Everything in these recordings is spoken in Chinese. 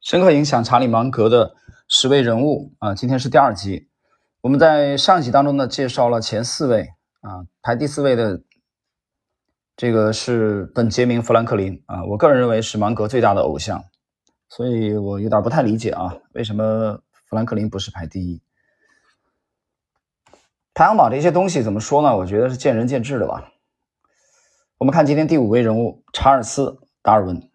深刻影响查理芒格的十位人物啊，今天是第二集。我们在上一集当中呢，介绍了前四位啊，排第四位的这个是本杰明·富兰克林啊，我个人认为是芒格最大的偶像，所以我有点不太理解啊，为什么富兰克林不是排第一？排行榜这些东西怎么说呢？我觉得是见仁见智的吧。我们看今天第五位人物查尔斯·达尔文。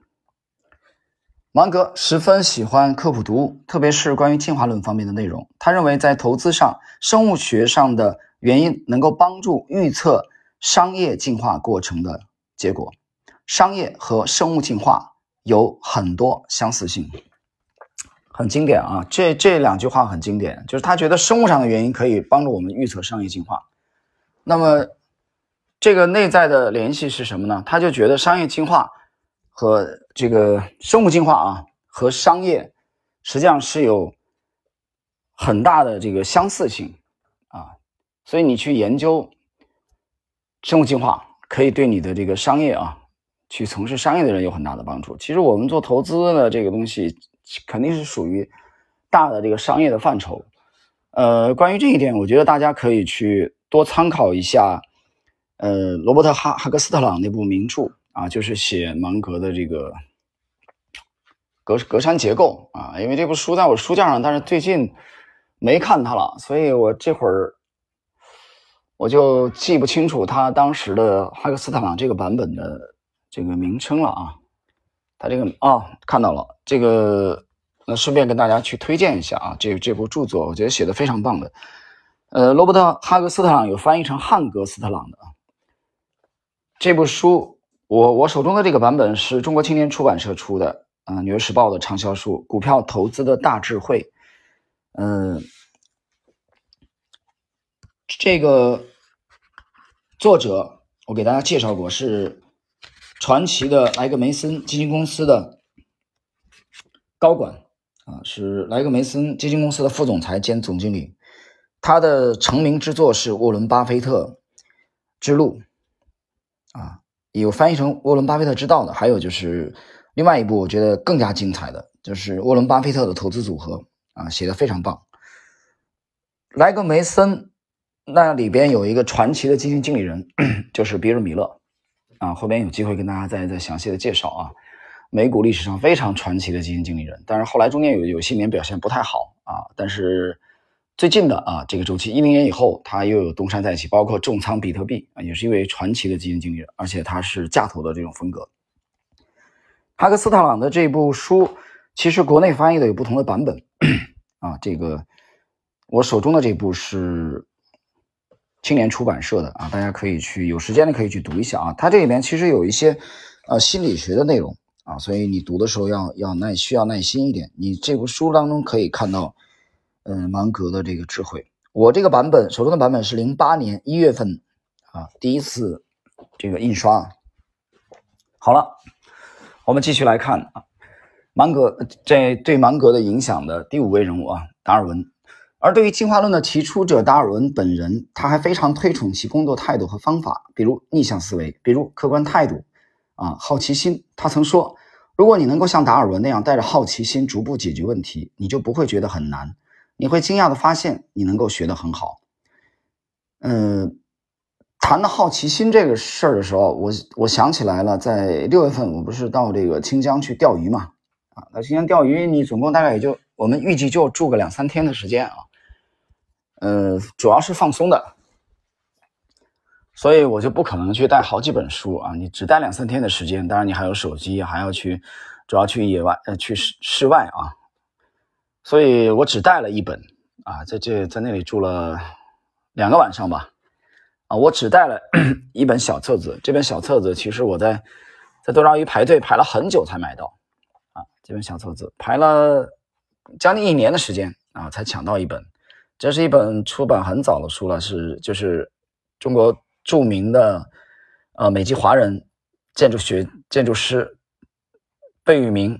芒格十分喜欢科普读物，特别是关于进化论方面的内容。他认为，在投资上，生物学上的原因能够帮助预测商业进化过程的结果。商业和生物进化有很多相似性，很经典啊！这这两句话很经典，就是他觉得生物上的原因可以帮助我们预测商业进化。那么，这个内在的联系是什么呢？他就觉得商业进化。和这个生物进化啊，和商业实际上是有很大的这个相似性啊，所以你去研究生物进化，可以对你的这个商业啊，去从事商业的人有很大的帮助。其实我们做投资的这个东西，肯定是属于大的这个商业的范畴。呃，关于这一点，我觉得大家可以去多参考一下，呃，罗伯特哈哈格斯特朗那部名著。啊，就是写芒格的这个格格栅结构啊，因为这部书在我书架上，但是最近没看它了，所以我这会儿我就记不清楚他当时的哈克斯特朗这个版本的这个名称了啊。他这个啊，看到了这个，那顺便跟大家去推荐一下啊，这这部著作，我觉得写的非常棒的。呃，罗伯特哈克斯特朗有翻译成汉格斯特朗的啊，这部书。我我手中的这个版本是中国青年出版社出的，啊，《纽约时报》的畅销书《股票投资的大智慧》。嗯，这个作者我给大家介绍过，是传奇的莱格梅森基金公司的高管，啊，是莱格梅森基金公司的副总裁兼总经理。他的成名之作是《沃伦·巴菲特之路》，啊。有翻译成《沃伦·巴菲特之道》的，还有就是另外一部我觉得更加精彩的，就是沃伦·巴菲特的投资组合啊，写的非常棒。莱格梅森那里边有一个传奇的基金经理人，就是比尔·米勒啊，后边有机会跟大家再再详细的介绍啊。美股历史上非常传奇的基金经理人，但是后来中间有有些年表现不太好啊，但是。最近的啊，这个周期一零年以后，它又有东山再起，包括重仓比特币啊，也是一位传奇的基金经理人，而且他是价投的这种风格。哈克斯特朗的这部书，其实国内翻译的有不同的版本啊。这个我手中的这部是青年出版社的啊，大家可以去有时间的可以去读一下啊。它这里面其实有一些呃心理学的内容啊，所以你读的时候要要耐需要耐心一点。你这部书当中可以看到。嗯，芒格的这个智慧，我这个版本手中的版本是零八年一月份啊，第一次这个印刷。好了，我们继续来看啊，芒格这对芒格的影响的第五位人物啊，达尔文。而对于进化论的提出者达尔文本人，他还非常推崇其工作态度和方法，比如逆向思维，比如客观态度啊，好奇心。他曾说，如果你能够像达尔文那样带着好奇心逐步解决问题，你就不会觉得很难。你会惊讶的发现，你能够学得很好。嗯，谈到好奇心这个事儿的时候，我我想起来了，在六月份，我不是到这个清江去钓鱼嘛？啊，那清江钓鱼，你总共大概也就我们预计就住个两三天的时间啊。呃，主要是放松的，所以我就不可能去带好几本书啊。你只带两三天的时间，当然你还有手机，还要去，主要去野外呃去室室外啊。所以我只带了一本啊，在这在那里住了两个晚上吧，啊，我只带了一本小册子。这本小册子其实我在在多抓鱼排队排了很久才买到，啊，这本小册子排了将近一年的时间啊才抢到一本。这是一本出版很早的书了，是就是中国著名的呃美籍华人建筑学建筑师贝聿铭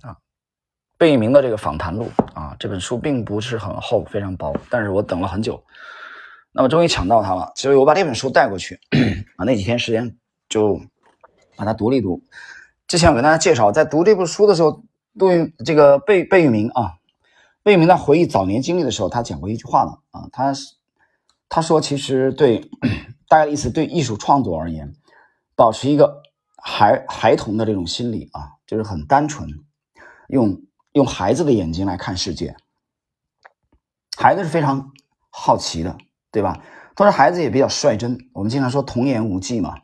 啊。贝聿铭的这个访谈录啊，这本书并不是很厚，非常薄，但是我等了很久，那么终于抢到它了。所以我把这本书带过去啊，那几天时间就把它读了一读。之前我跟大家介绍，在读这部书的时候，陆运这个贝贝聿铭啊，贝聿铭在回忆早年经历的时候，他讲过一句话呢啊，他他说其实对大概的意思，对艺术创作而言，保持一个孩孩童的这种心理啊，就是很单纯，用用孩子的眼睛来看世界。孩子是非常好奇的，对吧？同时孩子也比较率真。我们经常说童言无忌嘛，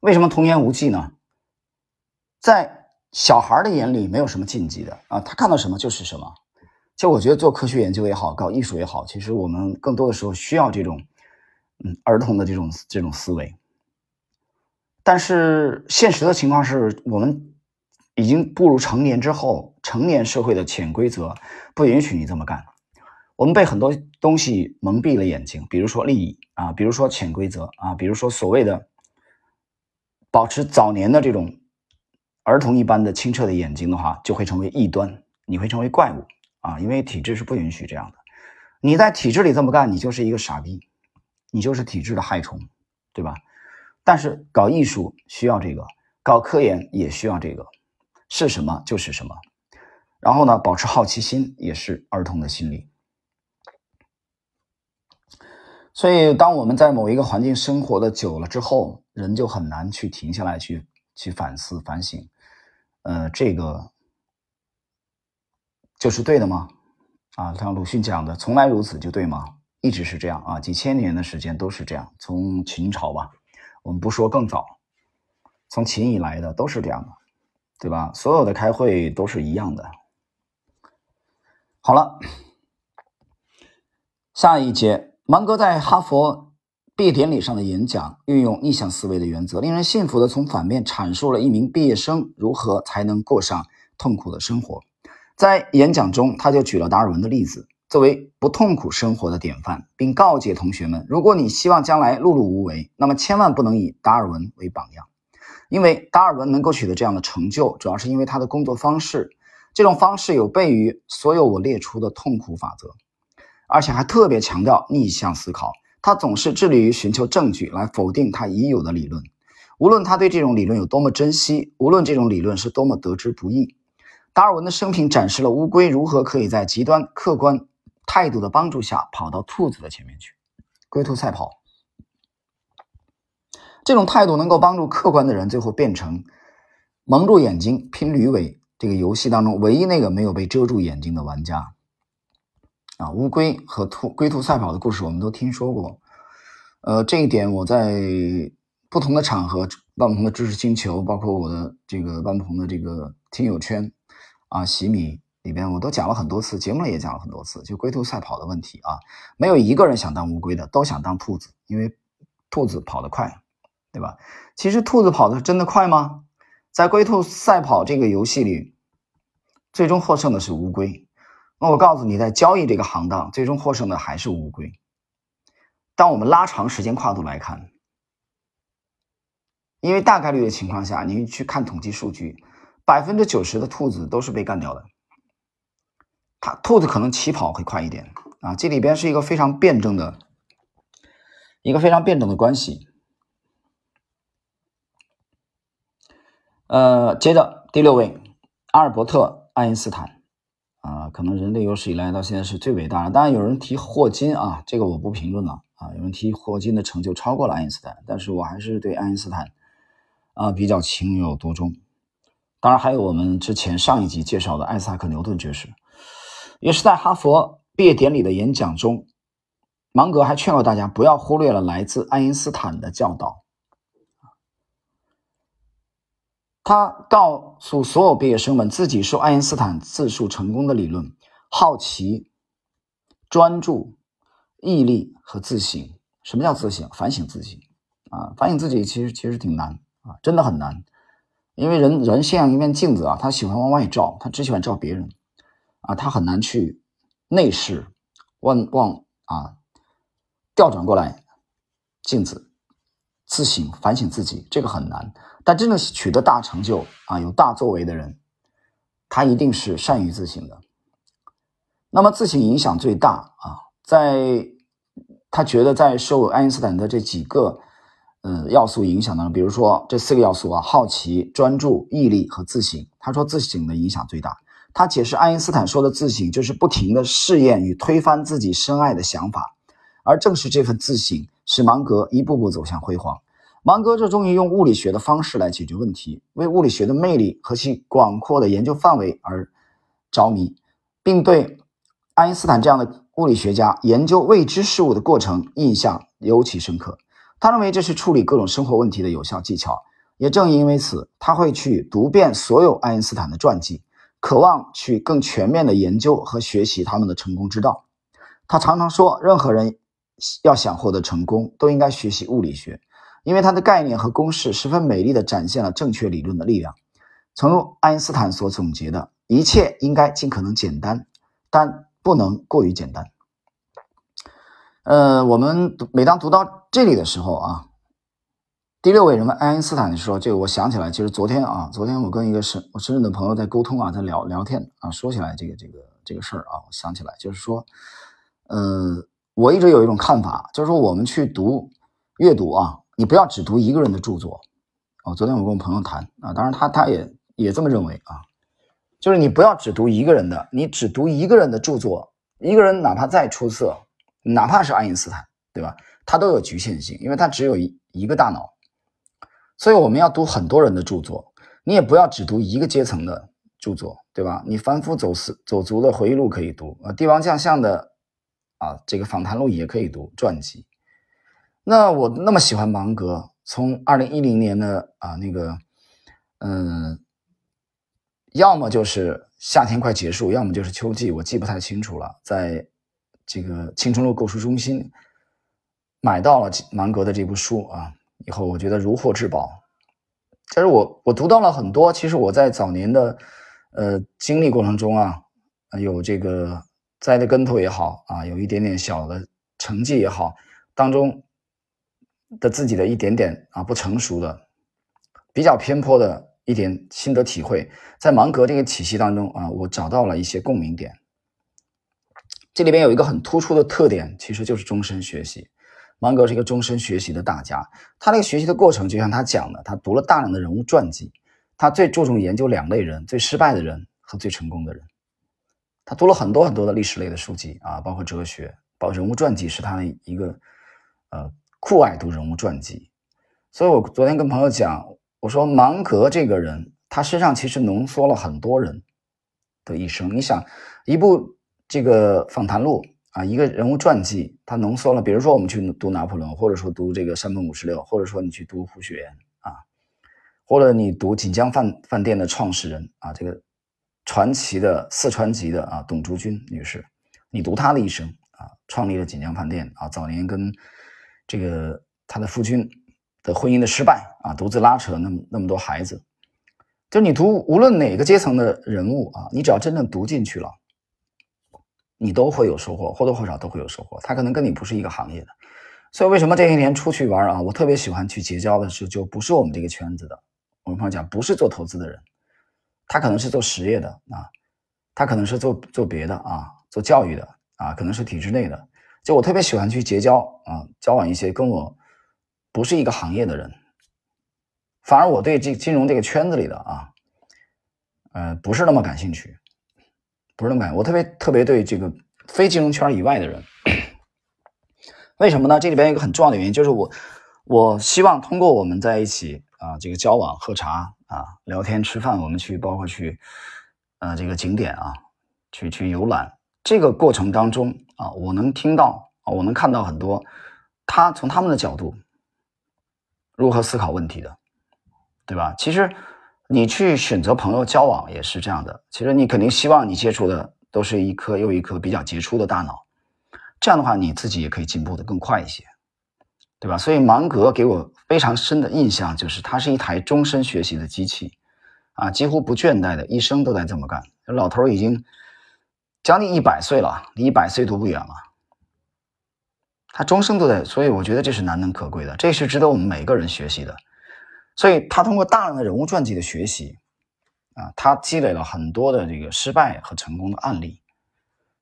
为什么童言无忌呢？在小孩的眼里没有什么禁忌的啊，他看到什么就是什么。其实我觉得做科学研究也好，搞艺术也好，其实我们更多的时候需要这种，嗯，儿童的这种这种思维。但是现实的情况是我们已经步入成年之后，成年社会的潜规则不允许你这么干。我们被很多东西蒙蔽了眼睛，比如说利益啊，比如说潜规则啊，比如说所谓的保持早年的这种。儿童一般的清澈的眼睛的话，就会成为异端，你会成为怪物啊！因为体制是不允许这样的。你在体制里这么干，你就是一个傻逼，你就是体制的害虫，对吧？但是搞艺术需要这个，搞科研也需要这个，是什么就是什么。然后呢，保持好奇心也是儿童的心理。所以，当我们在某一个环境生活的久了之后，人就很难去停下来去去反思反省。呃，这个就是对的吗？啊，像鲁迅讲的，从来如此就对吗？一直是这样啊，几千年的时间都是这样。从秦朝吧，我们不说更早，从秦以来的都是这样的，对吧？所有的开会都是一样的。好了，下一节，芒格在哈佛。毕业典礼上的演讲运用逆向思维的原则，令人信服的从反面阐述了一名毕业生如何才能过上痛苦的生活。在演讲中，他就举了达尔文的例子作为不痛苦生活的典范，并告诫同学们：如果你希望将来碌碌无为，那么千万不能以达尔文为榜样，因为达尔文能够取得这样的成就，主要是因为他的工作方式，这种方式有悖于所有我列出的痛苦法则，而且还特别强调逆向思考。他总是致力于寻求证据来否定他已有的理论，无论他对这种理论有多么珍惜，无论这种理论是多么得之不易。达尔文的生平展示了乌龟如何可以在极端客观态度的帮助下跑到兔子的前面去，龟兔赛跑。这种态度能够帮助客观的人最后变成蒙住眼睛拼驴尾这个游戏当中唯一那个没有被遮住眼睛的玩家。啊，乌龟和兔龟兔赛跑的故事我们都听说过，呃，这一点我在不同的场合，万鹏的知识星球，包括我的这个万鹏的这个听友圈啊，喜米里边，我都讲了很多次，节目里也讲了很多次，就龟兔赛跑的问题啊，没有一个人想当乌龟的，都想当兔子，因为兔子跑得快，对吧？其实兔子跑的真的快吗？在龟兔赛跑这个游戏里，最终获胜的是乌龟。那我告诉你，在交易这个行当，最终获胜的还是乌龟。当我们拉长时间跨度来看，因为大概率的情况下，你去看统计数据，百分之九十的兔子都是被干掉的。它兔子可能起跑会快一点啊，这里边是一个非常辩证的，一个非常辩证的关系。呃，接着第六位，阿尔伯特·爱因斯坦。啊，可能人类有史以来到现在是最伟大的。当然有人提霍金啊，这个我不评论了啊。有人提霍金的成就超过了爱因斯坦，但是我还是对爱因斯坦啊比较情有独钟。当然还有我们之前上一集介绍的艾萨克·牛顿爵士，也是在哈佛毕业典礼的演讲中，芒格还劝告大家不要忽略了来自爱因斯坦的教导。他告诉所有毕业生们，自己受爱因斯坦自述成功的理论：好奇、专注、毅力和自省。什么叫自省？反省自己啊！反省自己其实其实挺难啊，真的很难。因为人人像一面镜子啊，他喜欢往外照，他只喜欢照别人啊，他很难去内视、望望啊，调转过来镜子自省、反省自己，这个很难。但真正取得大成就啊，有大作为的人，他一定是善于自省的。那么自省影响最大啊，在他觉得在受爱因斯坦的这几个呃要素影响当中，比如说这四个要素啊，好奇、专注、毅力和自省。他说自省的影响最大。他解释爱因斯坦说的自省，就是不停的试验与推翻自己深爱的想法，而正是这份自省，使芒格一步步走向辉煌。芒格这终于用物理学的方式来解决问题，为物理学的魅力和其广阔的研究范围而着迷，并对爱因斯坦这样的物理学家研究未知事物的过程印象尤其深刻。他认为这是处理各种生活问题的有效技巧。也正因为此，他会去读遍所有爱因斯坦的传记，渴望去更全面的研究和学习他们的成功之道。他常常说，任何人要想获得成功，都应该学习物理学。因为它的概念和公式十分美丽地展现了正确理论的力量。从爱因斯坦所总结的，一切应该尽可能简单，但不能过于简单。呃，我们每当读到这里的时候啊，第六位人物爱因斯坦说：“这个我想起来，其实昨天啊，昨天我跟一个深我深圳的朋友在沟通啊，在聊聊天啊，说起来这个这个这个事儿啊，我想起来就是说，呃，我一直有一种看法，就是说我们去读阅读啊。”你不要只读一个人的著作，哦，昨天我跟我朋友谈啊，当然他他也也这么认为啊，就是你不要只读一个人的，你只读一个人的著作，一个人哪怕再出色，哪怕是爱因斯坦，对吧？他都有局限性，因为他只有一一个大脑，所以我们要读很多人的著作，你也不要只读一个阶层的著作，对吧？你凡夫走死走足的回忆录可以读啊，帝王将相的啊这个访谈录也可以读传记。那我那么喜欢芒格，从二零一零年的啊那个，嗯，要么就是夏天快结束，要么就是秋季，我记不太清楚了。在这个青春路购书中心买到了芒格的这部书啊，以后我觉得如获至宝。但是我我读到了很多，其实我在早年的呃经历过程中啊，有这个栽的跟头也好啊，有一点点小的成绩也好，当中。的自己的一点点啊不成熟的、比较偏颇的一点心得体会，在芒格这个体系当中啊，我找到了一些共鸣点。这里边有一个很突出的特点，其实就是终身学习。芒格是一个终身学习的大家，他那个学习的过程就像他讲的，他读了大量的人物传记，他最注重研究两类人：最失败的人和最成功的人。他读了很多很多的历史类的书籍啊，包括哲学，包括人物传记是他的一个呃。酷爱读人物传记，所以我昨天跟朋友讲，我说芒格这个人，他身上其实浓缩了很多人的一生。你想，一部这个访谈录啊，一个人物传记，他浓缩了，比如说我们去读拿破仑，或者说读这个山本五十六，或者说你去读胡雪岩啊，或者你读锦江饭饭店的创始人啊，这个传奇的四川籍的啊董竹君女士，你读她的一生啊，创立了锦江饭店啊，早年跟这个他的夫君的婚姻的失败啊，独自拉扯那么那么多孩子，就你读无论哪个阶层的人物啊，你只要真正读进去了，你都会有收获，或多或少都会有收获。他可能跟你不是一个行业的，所以为什么这些年出去玩啊，我特别喜欢去结交的是就不是我们这个圈子的。我们朋友讲，不是做投资的人，他可能是做实业的啊，他可能是做做别的啊，做教育的啊，可能是体制内的。就我特别喜欢去结交啊，交往一些跟我不是一个行业的人，反而我对这金融这个圈子里的啊，呃，不是那么感兴趣，不是那么感。我特别特别对这个非金融圈以外的人，为什么呢？这里边有一个很重要的原因，就是我我希望通过我们在一起啊，这个交往、喝茶啊、聊天、吃饭，我们去包括去呃这个景点啊，去去游览。这个过程当中啊，我能听到，我能看到很多他从他们的角度如何思考问题的，对吧？其实你去选择朋友交往也是这样的。其实你肯定希望你接触的都是一颗又一颗比较杰出的大脑，这样的话你自己也可以进步的更快一些，对吧？所以芒格给我非常深的印象就是他是一台终身学习的机器啊，几乎不倦怠的，一生都在这么干。老头已经。将近一百岁了，离一百岁都不远了。他终生都在，所以我觉得这是难能可贵的，这是值得我们每个人学习的。所以他通过大量的人物传记的学习，啊，他积累了很多的这个失败和成功的案例，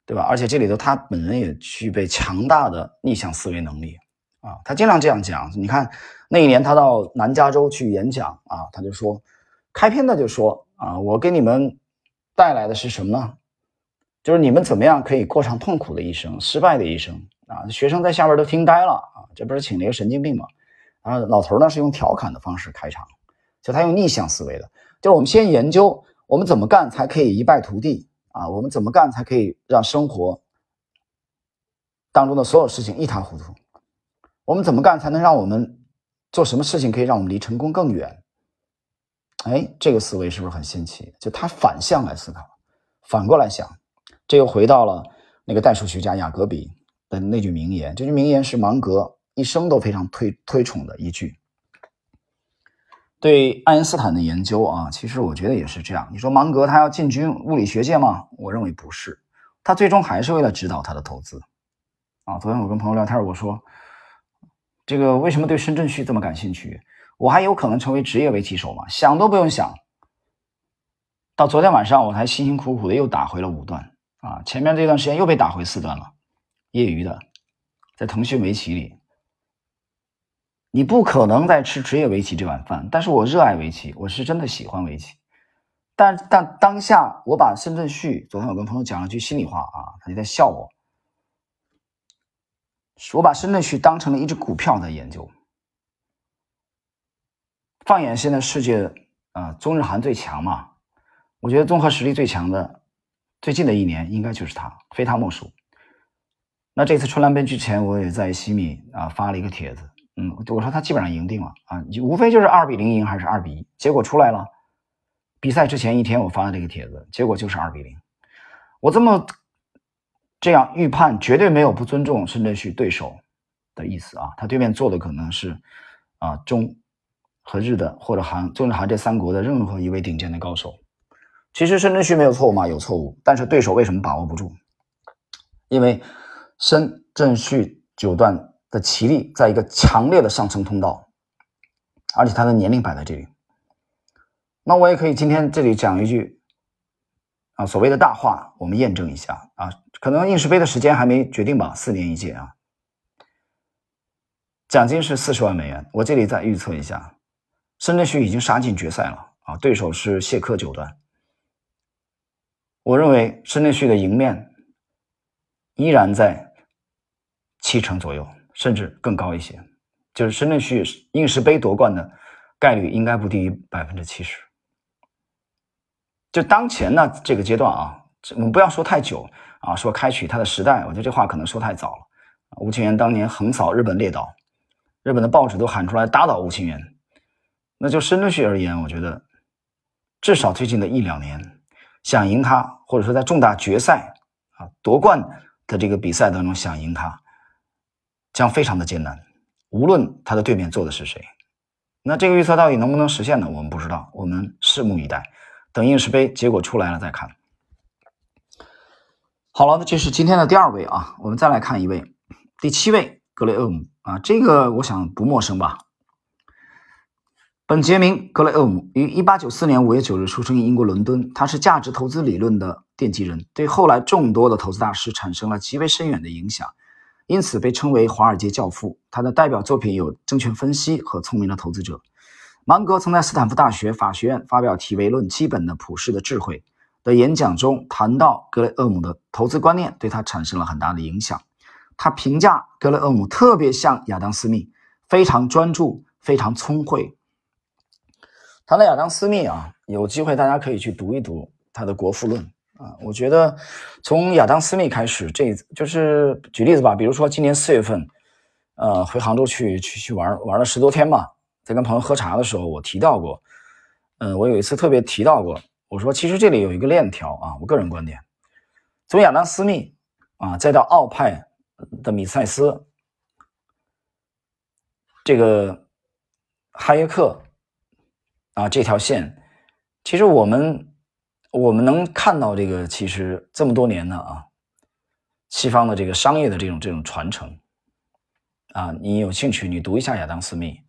对吧？而且这里头他本人也具备强大的逆向思维能力啊。他经常这样讲，你看那一年他到南加州去演讲啊，他就说，开篇他就说啊，我给你们。带来的是什么呢？就是你们怎么样可以过上痛苦的一生、失败的一生啊？学生在下边都听呆了啊！这不是请了一个神经病吗？啊，老头呢是用调侃的方式开场，就他用逆向思维的，就是我们先研究我们怎么干才可以一败涂地啊？我们怎么干才可以让生活当中的所有事情一塌糊涂？我们怎么干才能让我们做什么事情可以让我们离成功更远？哎，这个思维是不是很新奇？就他反向来思考，反过来想，这又回到了那个代数学家雅各比的那句名言。这句名言是芒格一生都非常推推崇的一句。对爱因斯坦的研究啊，其实我觉得也是这样。你说芒格他要进军物理学界吗？我认为不是，他最终还是为了指导他的投资。啊，昨天我跟朋友聊天，我说这个为什么对深圳旭这么感兴趣？我还有可能成为职业围棋手吗？想都不用想。到昨天晚上，我才辛辛苦苦的又打回了五段啊！前面这段时间又被打回四段了，业余的，在腾讯围棋里，你不可能在吃职业围棋这碗饭。但是我热爱围棋，我是真的喜欢围棋。但但当下，我把深圳旭昨天我跟朋友讲了句心里话啊，他就在笑我。我把深圳旭当成了一只股票在研究。放眼现在世界，啊，中日韩最强嘛？我觉得综合实力最强的，最近的一年应该就是他，非他莫属。那这次春兰杯之前，我也在西米啊发了一个帖子，嗯，我说他基本上赢定了啊，无非就是二比零赢还是二比一，结果出来了。比赛之前一天我发的这个帖子，结果就是二比零。我这么这样预判，绝对没有不尊重深圳旭对手的意思啊，他对面做的可能是啊中。和日的或者韩中日韩这三国的任何一位顶尖的高手，其实深圳旭没有错误吗？有错误，但是对手为什么把握不住？因为深圳旭九段的棋力在一个强烈的上升通道，而且他的年龄摆在这里。那我也可以今天这里讲一句啊，所谓的大话，我们验证一下啊，可能应试杯的时间还没决定吧，四年一届啊，奖金是四十万美元，我这里再预测一下。深圳旭已经杀进决赛了啊！对手是谢科九段。我认为深圳旭的赢面依然在七成左右，甚至更高一些。就是深圳旭应试杯夺冠的概率应该不低于百分之七十。就当前呢这个阶段啊，我们不要说太久啊，说开启他的时代，我觉得这话可能说太早了。吴清源当年横扫日本列岛，日本的报纸都喊出来打倒吴清源。那就深圳旭而言，我觉得至少最近的一两年，想赢他，或者说在重大决赛啊夺冠的这个比赛当中想赢他，将非常的艰难。无论他的对面坐的是谁，那这个预测到底能不能实现呢？我们不知道，我们拭目以待，等应试杯结果出来了再看。好了，那这是今天的第二位啊，我们再来看一位，第七位格雷厄姆啊，这个我想不陌生吧。本杰明·格雷厄姆于1894年5月9日出生于英国伦敦，他是价值投资理论的奠基人，对后来众多的投资大师产生了极为深远的影响，因此被称为华尔街教父。他的代表作品有《证券分析》和《聪明的投资者》。芒格曾在斯坦福大学法学院发表题为《论基本的普世的智慧》的演讲中谈到格雷厄姆的投资观念对他产生了很大的影响。他评价格雷厄姆特别像亚当·斯密，非常专注，非常聪慧。谈到亚当·斯密啊，有机会大家可以去读一读他的《国富论》啊。我觉得从亚当·斯密开始，这就是举例子吧。比如说今年四月份，呃，回杭州去去去玩玩了十多天吧，在跟朋友喝茶的时候，我提到过，嗯，我有一次特别提到过，我说其实这里有一个链条啊，我个人观点，从亚当·斯密啊，再到奥派的米塞斯，这个哈耶克。啊，这条线，其实我们我们能看到这个，其实这么多年呢啊，西方的这个商业的这种这种传承啊，你有兴趣，你读一下亚当斯密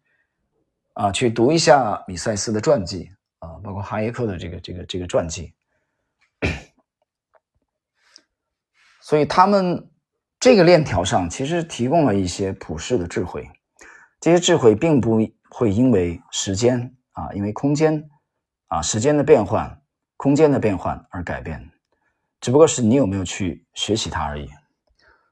啊，去读一下米塞斯的传记啊，包括哈耶克的这个这个这个传记，所以他们这个链条上其实提供了一些普世的智慧，这些智慧并不会因为时间。啊，因为空间，啊，时间的变换，空间的变换而改变，只不过是你有没有去学习它而已。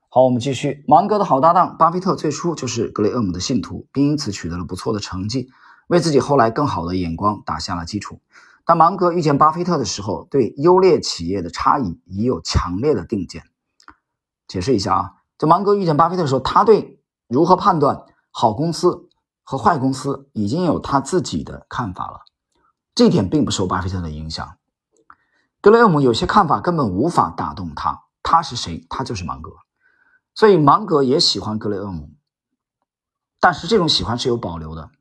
好，我们继续。芒格的好搭档巴菲特最初就是格雷厄姆的信徒，并因此取得了不错的成绩，为自己后来更好的眼光打下了基础。当芒格遇见巴菲特的时候，对优劣企业的差异已有强烈的定见。解释一下啊，在芒格遇见巴菲特的时候，他对如何判断好公司和坏公司已经有他自己的看法了。这一点并不受巴菲特的影响。格雷厄姆有些看法根本无法打动他。他是谁？他就是芒格。所以芒格也喜欢格雷厄姆，但是这种喜欢是有保留的。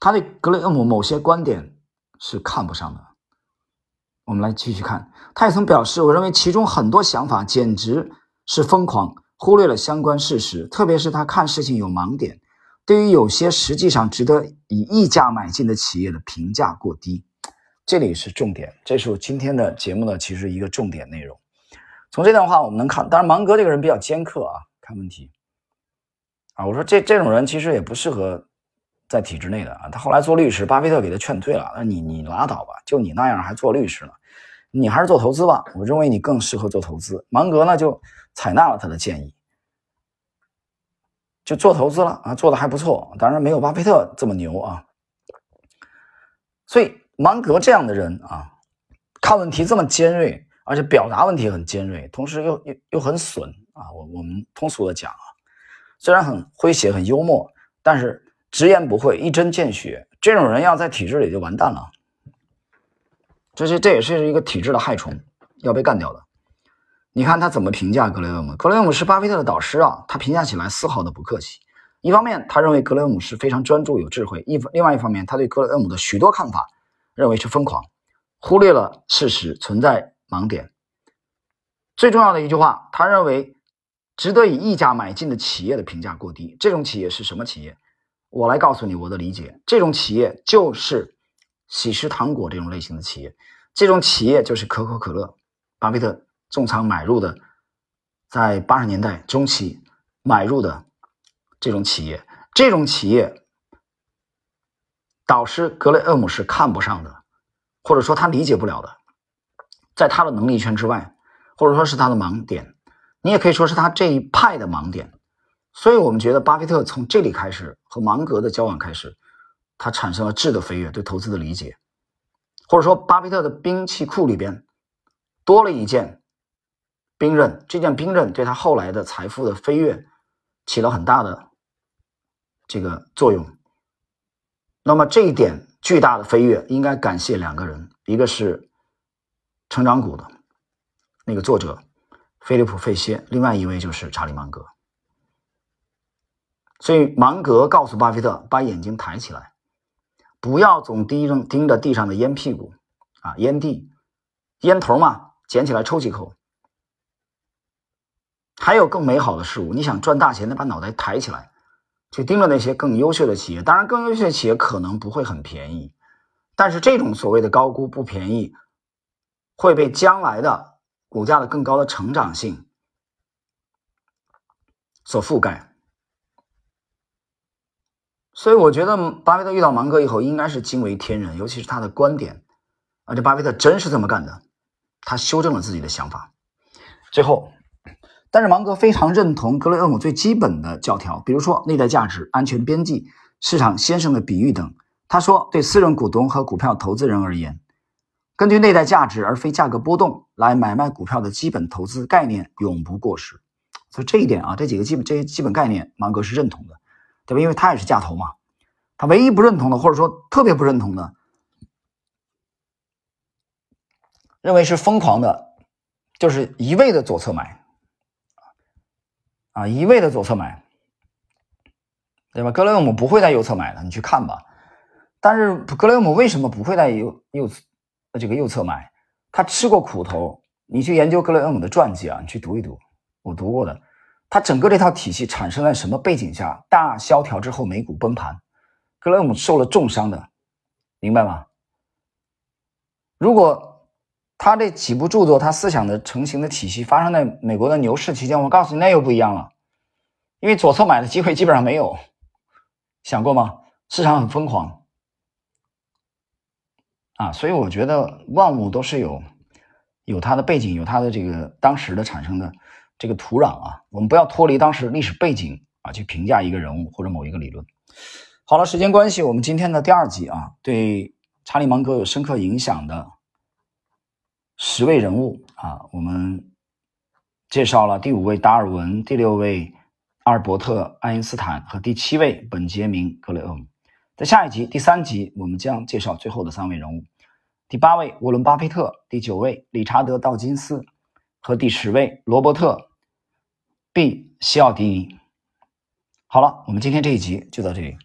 他对格雷厄姆某些观点是看不上的。我们来继续看，他也曾表示：“我认为其中很多想法简直是疯狂，忽略了相关事实，特别是他看事情有盲点，对于有些实际上值得以溢价买进的企业的评价过低。”这里是重点，这是我今天的节目呢，其实一个重点内容。从这段话我们能看，当然芒格这个人比较尖刻啊，看问题啊，我说这这种人其实也不适合在体制内的啊。他后来做律师，巴菲特给他劝退了，那你你拉倒吧，就你那样还做律师呢，你还是做投资吧，我认为你更适合做投资。芒格呢就采纳了他的建议，就做投资了啊，做的还不错，当然没有巴菲特这么牛啊。所以芒格这样的人啊，看问题这么尖锐。而且表达问题很尖锐，同时又又又很损啊！我我们通俗的讲啊，虽然很诙谐、很幽默，但是直言不讳、一针见血，这种人要在体制里就完蛋了。这是这也是一个体制的害虫，要被干掉的。你看他怎么评价格雷厄姆？格雷厄姆是巴菲特的导师啊，他评价起来丝毫的不客气。一方面，他认为格雷厄姆是非常专注、有智慧；一另外一方面，他对格雷厄姆的许多看法认为是疯狂，忽略了事实存在。盲点，最重要的一句话，他认为值得以溢价买进的企业的评价过低。这种企业是什么企业？我来告诉你我的理解。这种企业就是喜事糖果这种类型的企业，这种企业就是可口可乐，巴菲特重仓买入的，在八十年代中期买入的这种企业。这种企业，导师格雷厄姆是看不上的，或者说他理解不了的。在他的能力圈之外，或者说是他的盲点，你也可以说是他这一派的盲点。所以，我们觉得巴菲特从这里开始和芒格的交往开始，他产生了质的飞跃，对投资的理解，或者说巴菲特的兵器库里边多了一件兵刃，这件兵刃对他后来的财富的飞跃起了很大的这个作用。那么，这一点巨大的飞跃应该感谢两个人，一个是。成长股的那个作者菲利普·费歇，另外一位就是查理·芒格。所以芒格告诉巴菲特，把眼睛抬起来，不要总盯着盯着地上的烟屁股啊，烟蒂、烟头嘛，捡起来抽几口。还有更美好的事物，你想赚大钱，得把脑袋抬起来，去盯着那些更优秀的企业。当然，更优秀的企业可能不会很便宜，但是这种所谓的高估不便宜。会被将来的股价的更高的成长性所覆盖，所以我觉得巴菲特遇到芒格以后应该是惊为天人，尤其是他的观点，而且巴菲特真是这么干的，他修正了自己的想法。最后，但是芒格非常认同格雷厄姆最基本的教条，比如说内在价值、安全边际、市场先生的比喻等。他说，对私人股东和股票投资人而言。根据内在价值而非价格波动来买卖股票的基本投资概念永不过时，所以这一点啊，这几个基本这些基本概念，芒格是认同的，对吧？因为他也是价投嘛。他唯一不认同的，或者说特别不认同的，认为是疯狂的，就是一味的左侧买，啊，一味的左侧买，对吧？格雷厄姆不会在右侧买的，你去看吧。但是格雷厄姆为什么不会在右右侧这个右侧买，他吃过苦头。你去研究格雷厄姆的传记啊，你去读一读，我读过的。他整个这套体系产生在什么背景下？大萧条之后，美股崩盘，格雷厄姆受了重伤的，明白吗？如果他这几部著作，他思想的成型的体系发生在美国的牛市期间，我告诉你，那又不一样了，因为左侧买的机会基本上没有。想过吗？市场很疯狂。啊，所以我觉得万物都是有有它的背景，有它的这个当时的产生的这个土壤啊。我们不要脱离当时历史背景啊去评价一个人物或者某一个理论。好了，时间关系，我们今天的第二集啊，对查理芒格有深刻影响的十位人物啊，我们介绍了第五位达尔文，第六位阿尔伯特爱因斯坦和第七位本杰明格雷厄姆。在下一集第三集，我们将介绍最后的三位人物：第八位沃伦巴菲特，第九位理查德道金斯和第十位罗伯特 ·B· 西奥迪尼。好了，我们今天这一集就到这里。